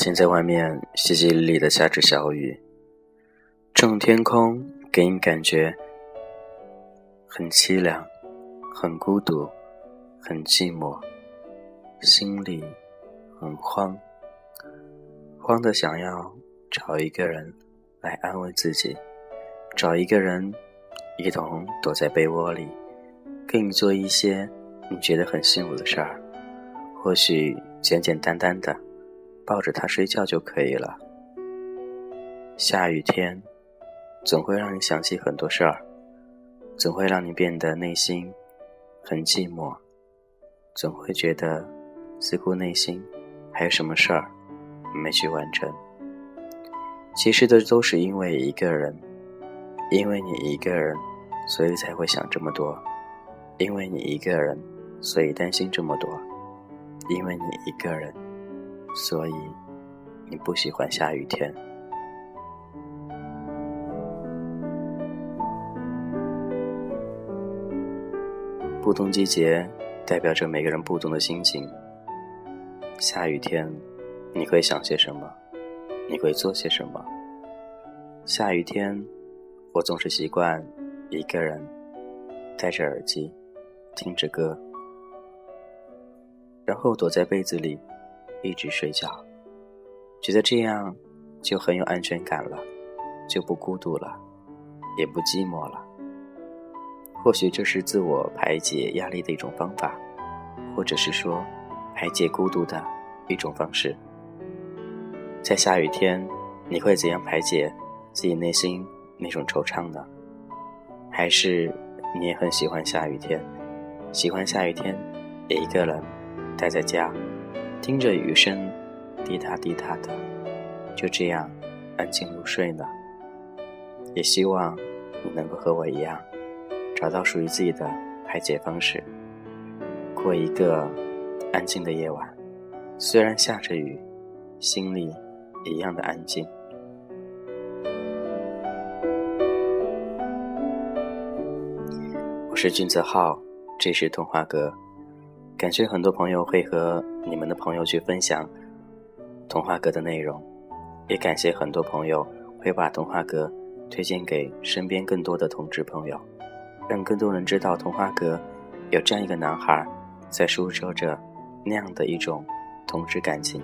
现在外面淅淅沥沥的下着小雨，这种天空给你感觉很凄凉、很孤独、很寂寞，心里很慌，慌的想要找一个人来安慰自己，找一个人一同躲在被窝里，跟你做一些你觉得很幸福的事儿，或许简简单单的。抱着他睡觉就可以了。下雨天，总会让你想起很多事儿，总会让你变得内心很寂寞，总会觉得似乎内心还有什么事儿没去完成。其实这都是因为一个人，因为你一个人，所以才会想这么多；因为你一个人，所以担心这么多；因为你一个人。所以，你不喜欢下雨天。不同季节代表着每个人不同的心情。下雨天，你会想些什么？你会做些什么？下雨天，我总是习惯一个人戴着耳机，听着歌，然后躲在被子里。一直睡觉，觉得这样就很有安全感了，就不孤独了，也不寂寞了。或许这是自我排解压力的一种方法，或者是说排解孤独的一种方式。在下雨天，你会怎样排解自己内心那种惆怅呢？还是你也很喜欢下雨天，喜欢下雨天也一个人待在家？听着雨声，滴答滴答的，就这样安静入睡呢。也希望你能够和我一样，找到属于自己的排解方式，过一个安静的夜晚。虽然下着雨，心里一样的安静。我是君子浩，这是童话阁。感谢很多朋友会和你们的朋友去分享童话阁的内容，也感谢很多朋友会把童话阁推荐给身边更多的同志朋友，让更多人知道童话阁有这样一个男孩在诉说着那样的一种同志感情。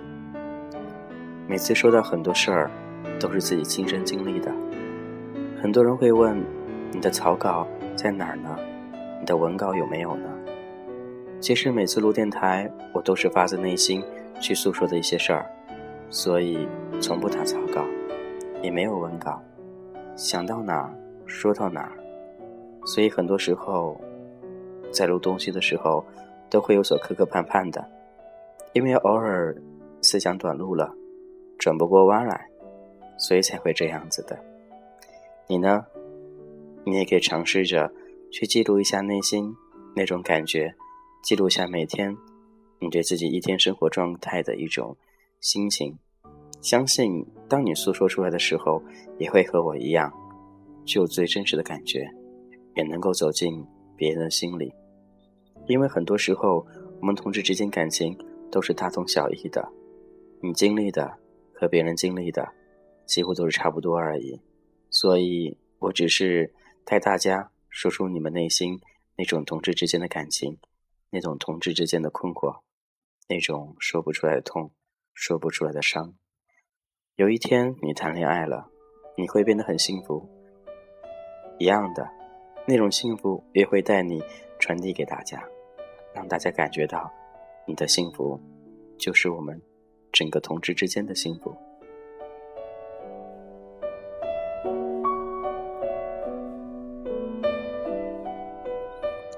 每次说到很多事儿，都是自己亲身经历的。很多人会问：你的草稿在哪儿呢？你的文稿有没有呢？其实每次录电台，我都是发自内心去诉说的一些事儿，所以从不打草稿，也没有文稿，想到哪说到哪。所以很多时候，在录东西的时候，都会有所磕磕绊绊的，因为偶尔思想短路了，转不过弯来，所以才会这样子的。你呢？你也可以尝试着去记录一下内心那种感觉。记录下每天你对自己一天生活状态的一种心情，相信当你诉说出来的时候，也会和我一样，具有最真实的感觉，也能够走进别人的心里。因为很多时候，我们同志之间感情都是大同小异的，你经历的和别人经历的几乎都是差不多而已。所以我只是带大家说出你们内心那种同志之间的感情。那种同志之间的困惑，那种说不出来的痛，说不出来的伤。有一天你谈恋爱了，你会变得很幸福。一样的，那种幸福也会带你传递给大家，让大家感觉到你的幸福就是我们整个同志之间的幸福。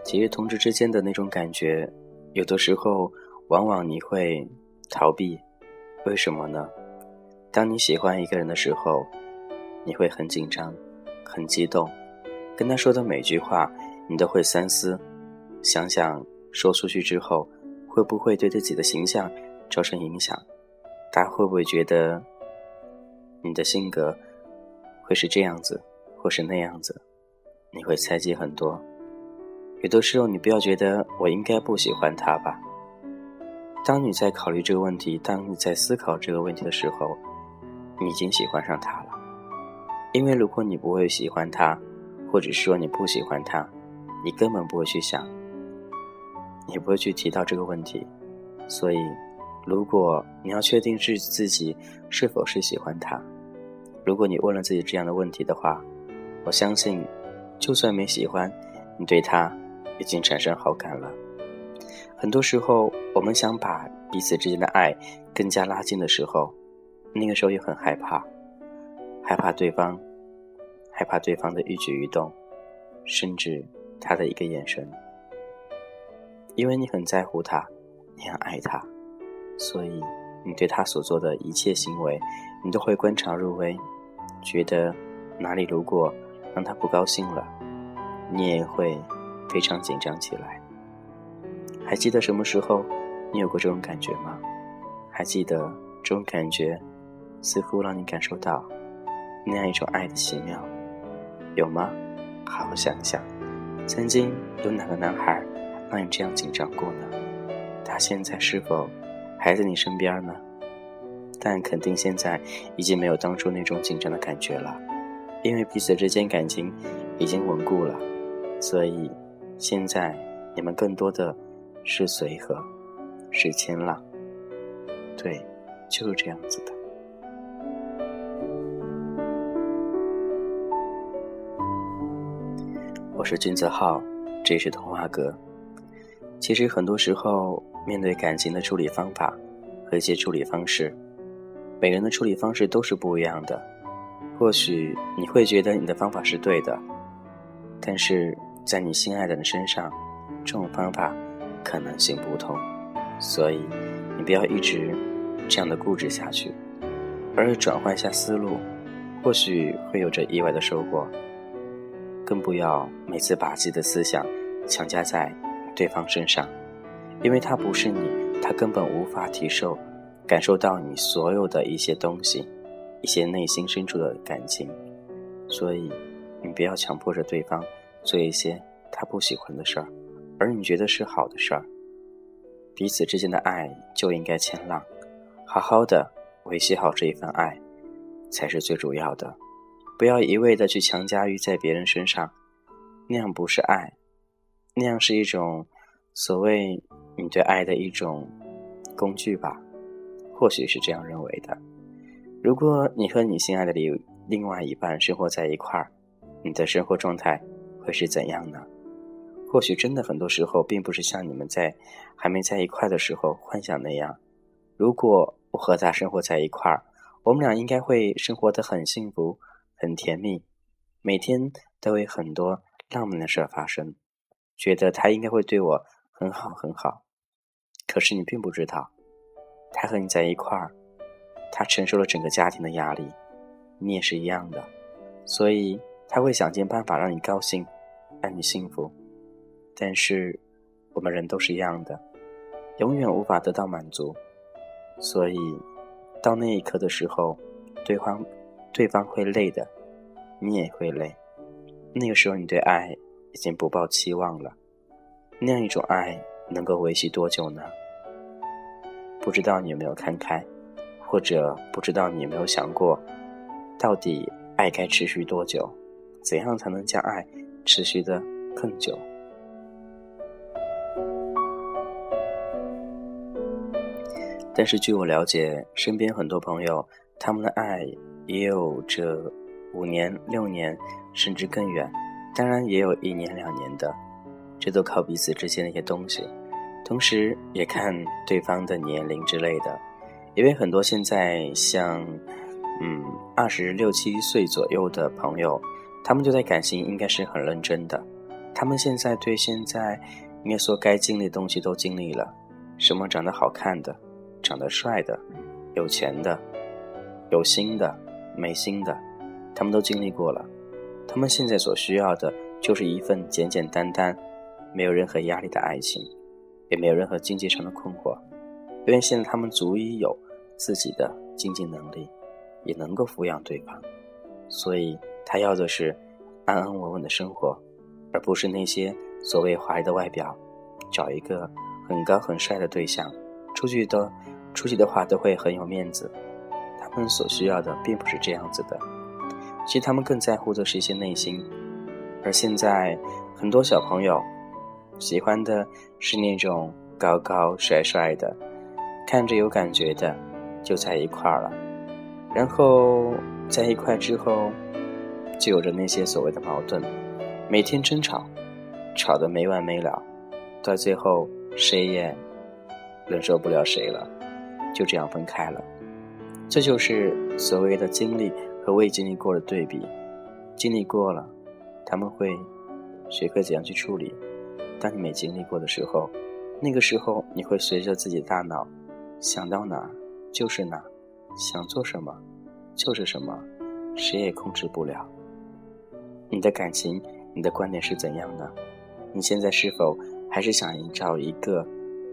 其实同志之间的那种感觉，有的时候往往你会逃避，为什么呢？当你喜欢一个人的时候，你会很紧张、很激动，跟他说的每句话，你都会三思，想想说出去之后会不会对自己的形象造成影响，他会不会觉得你的性格会是这样子，或是那样子，你会猜忌很多。有的时候，你不要觉得我应该不喜欢他吧，当你在考虑这个问题，当你在思考这个问题的时候，你已经喜欢上他了。因为如果你不会喜欢他，或者说你不喜欢他，你根本不会去想，你不会去提到这个问题。所以，如果你要确定是自己是否是喜欢他，如果你问了自己这样的问题的话，我相信，就算没喜欢，你对他已经产生好感了。很多时候，我们想把彼此之间的爱更加拉近的时候，那个时候也很害怕，害怕对方，害怕对方的一举一动，甚至他的一个眼神，因为你很在乎他，你很爱他，所以你对他所做的一切行为，你都会观察入微，觉得哪里如果让他不高兴了，你也会非常紧张起来。还记得什么时候你有过这种感觉吗？还记得这种感觉似乎让你感受到那样一种爱的奇妙，有吗？好好想想，曾经有哪个男孩让你这样紧张过呢？他现在是否还在你身边呢？但肯定现在已经没有当初那种紧张的感觉了，因为彼此之间感情已经稳固了，所以现在你们更多的。是随和，是谦让，对，就是这样子的。我是君子浩，这是童话阁。其实很多时候，面对感情的处理方法和一些处理方式，每个人的处理方式都是不一样的。或许你会觉得你的方法是对的，但是在你心爱的人身上，这种方法。可能性不同，所以你不要一直这样的固执下去，而是转换一下思路，或许会有着意外的收获。更不要每次把自己的思想强加在对方身上，因为他不是你，他根本无法体受、感受到你所有的一些东西，一些内心深处的感情。所以，你不要强迫着对方做一些他不喜欢的事儿。而你觉得是好的事儿，彼此之间的爱就应该谦让，好好的维系好这一份爱，才是最主要的。不要一味的去强加于在别人身上，那样不是爱，那样是一种所谓你对爱的一种工具吧？或许是这样认为的。如果你和你心爱的另另外一半生活在一块儿，你的生活状态会是怎样呢？或许真的很多时候，并不是像你们在还没在一块的时候幻想那样。如果我和他生活在一块儿，我们俩应该会生活的很幸福、很甜蜜，每天都有很多浪漫的事发生，觉得他应该会对我很好很好。可是你并不知道，他和你在一块儿，他承受了整个家庭的压力，你也是一样的，所以他会想尽办法让你高兴，让你幸福。但是，我们人都是一样的，永远无法得到满足，所以，到那一刻的时候，对方，对方会累的，你也会累。那个时候，你对爱已经不抱期望了。那样一种爱能够维系多久呢？不知道你有没有看开，或者不知道你有没有想过，到底爱该持续多久？怎样才能将爱持续的更久？但是据我了解，身边很多朋友，他们的爱也有着五年、六年，甚至更远，当然也有一年、两年的，这都靠彼此之间的一些东西，同时也看对方的年龄之类的，因为很多现在像，嗯，二十六七岁左右的朋友，他们对待感情应该是很认真的，他们现在对现在应该说该经历的东西都经历了，什么长得好看的。长得帅的、有钱的、有心的、没心的，他们都经历过了。他们现在所需要的就是一份简简单单、没有任何压力的爱情，也没有任何经济上的困惑。因为现在他们足以有自己的经济能力，也能够抚养对方，所以他要的是安安稳稳的生活，而不是那些所谓华丽的外表。找一个很高很帅的对象。出去的出去的话都会很有面子。他们所需要的并不是这样子的，其实他们更在乎的是一些内心。而现在很多小朋友喜欢的是那种高高帅帅的，看着有感觉的，就在一块儿了。然后在一块之后，就有着那些所谓的矛盾，每天争吵，吵得没完没了，到最后谁也忍受不了谁了，就这样分开了。这就是所谓的经历和未经历过的对比，经历过了。他们会学会怎样去处理。当你没经历过的时候，那个时候你会随着自己的大脑想到哪就是哪，想做什么就是什么，谁也控制不了。你的感情，你的观点是怎样的？你现在是否还是想找一个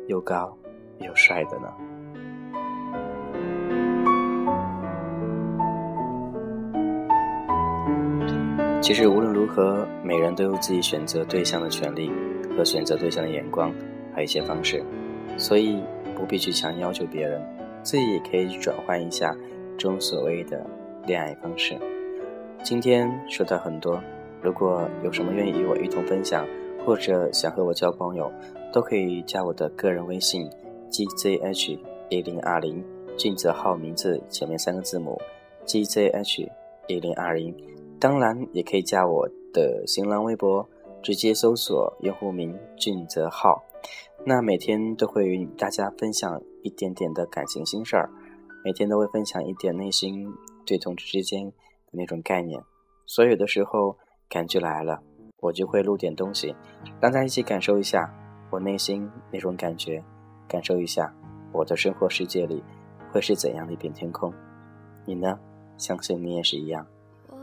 又高又帅的呢？其实无论如何，每人都有自己选择对象的权利和选择对象的眼光，还有一些方式，所以不必去强要求别人，自己也可以转换一下这种所谓的恋爱方式。今天说到很多，如果有什么愿意与我一同分享，或者想和我交朋友，都可以加我的个人微信 gzh 一零二零，俊泽号名字前面三个字母 gzh 一零二零。当然，也可以加我的新浪微博，直接搜索用户名“俊泽浩”。那每天都会与大家分享一点点的感情心事儿，每天都会分享一点内心对同志之间那种概念。所以有的时候感觉来了，我就会录点东西，让大家一起感受一下我内心那种感觉，感受一下我的生活世界里会是怎样的一片天空。你呢？相信你也是一样。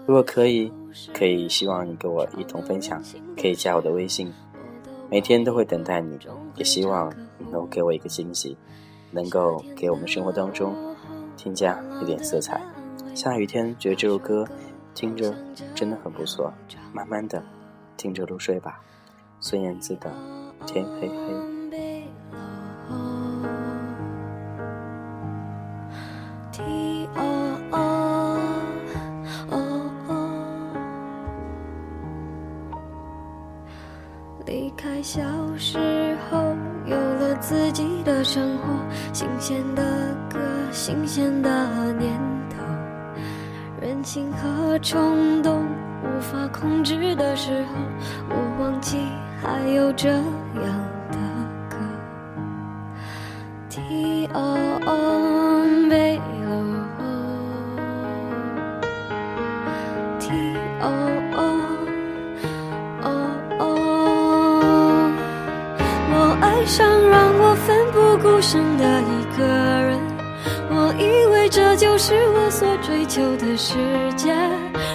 如果可以，可以希望你跟我一同分享，可以加我的微信，每天都会等待你。也希望你能给我一个惊喜，能够给我们生活当中添加一点色彩。下雨天觉得这首歌听着真的很不错，慢慢的听着入睡吧。孙燕姿的《天黑黑》。离开小时候有了自己的生活，新鲜的歌，新鲜的念头，任性和冲动无法控制的时候，我忘记还有这样的歌。T O O B O T O。想让我奋不顾身的一个人，我以为这就是我所追求的世界。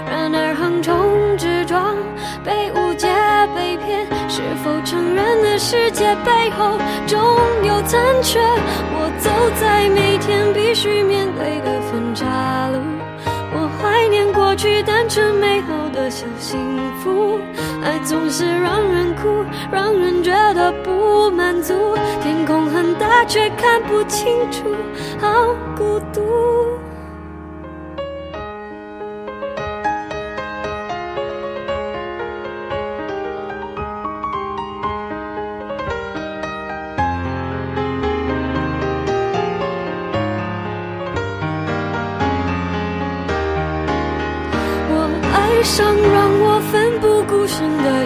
然而横冲直撞，被误解、被骗，是否成人的世界背后总有残缺？我走在每天必须面对的分岔路，我怀念过去单纯美好的小幸福。爱总是让人哭，让人觉得。却看不清楚，好孤独。我爱上让我奋不。顾身的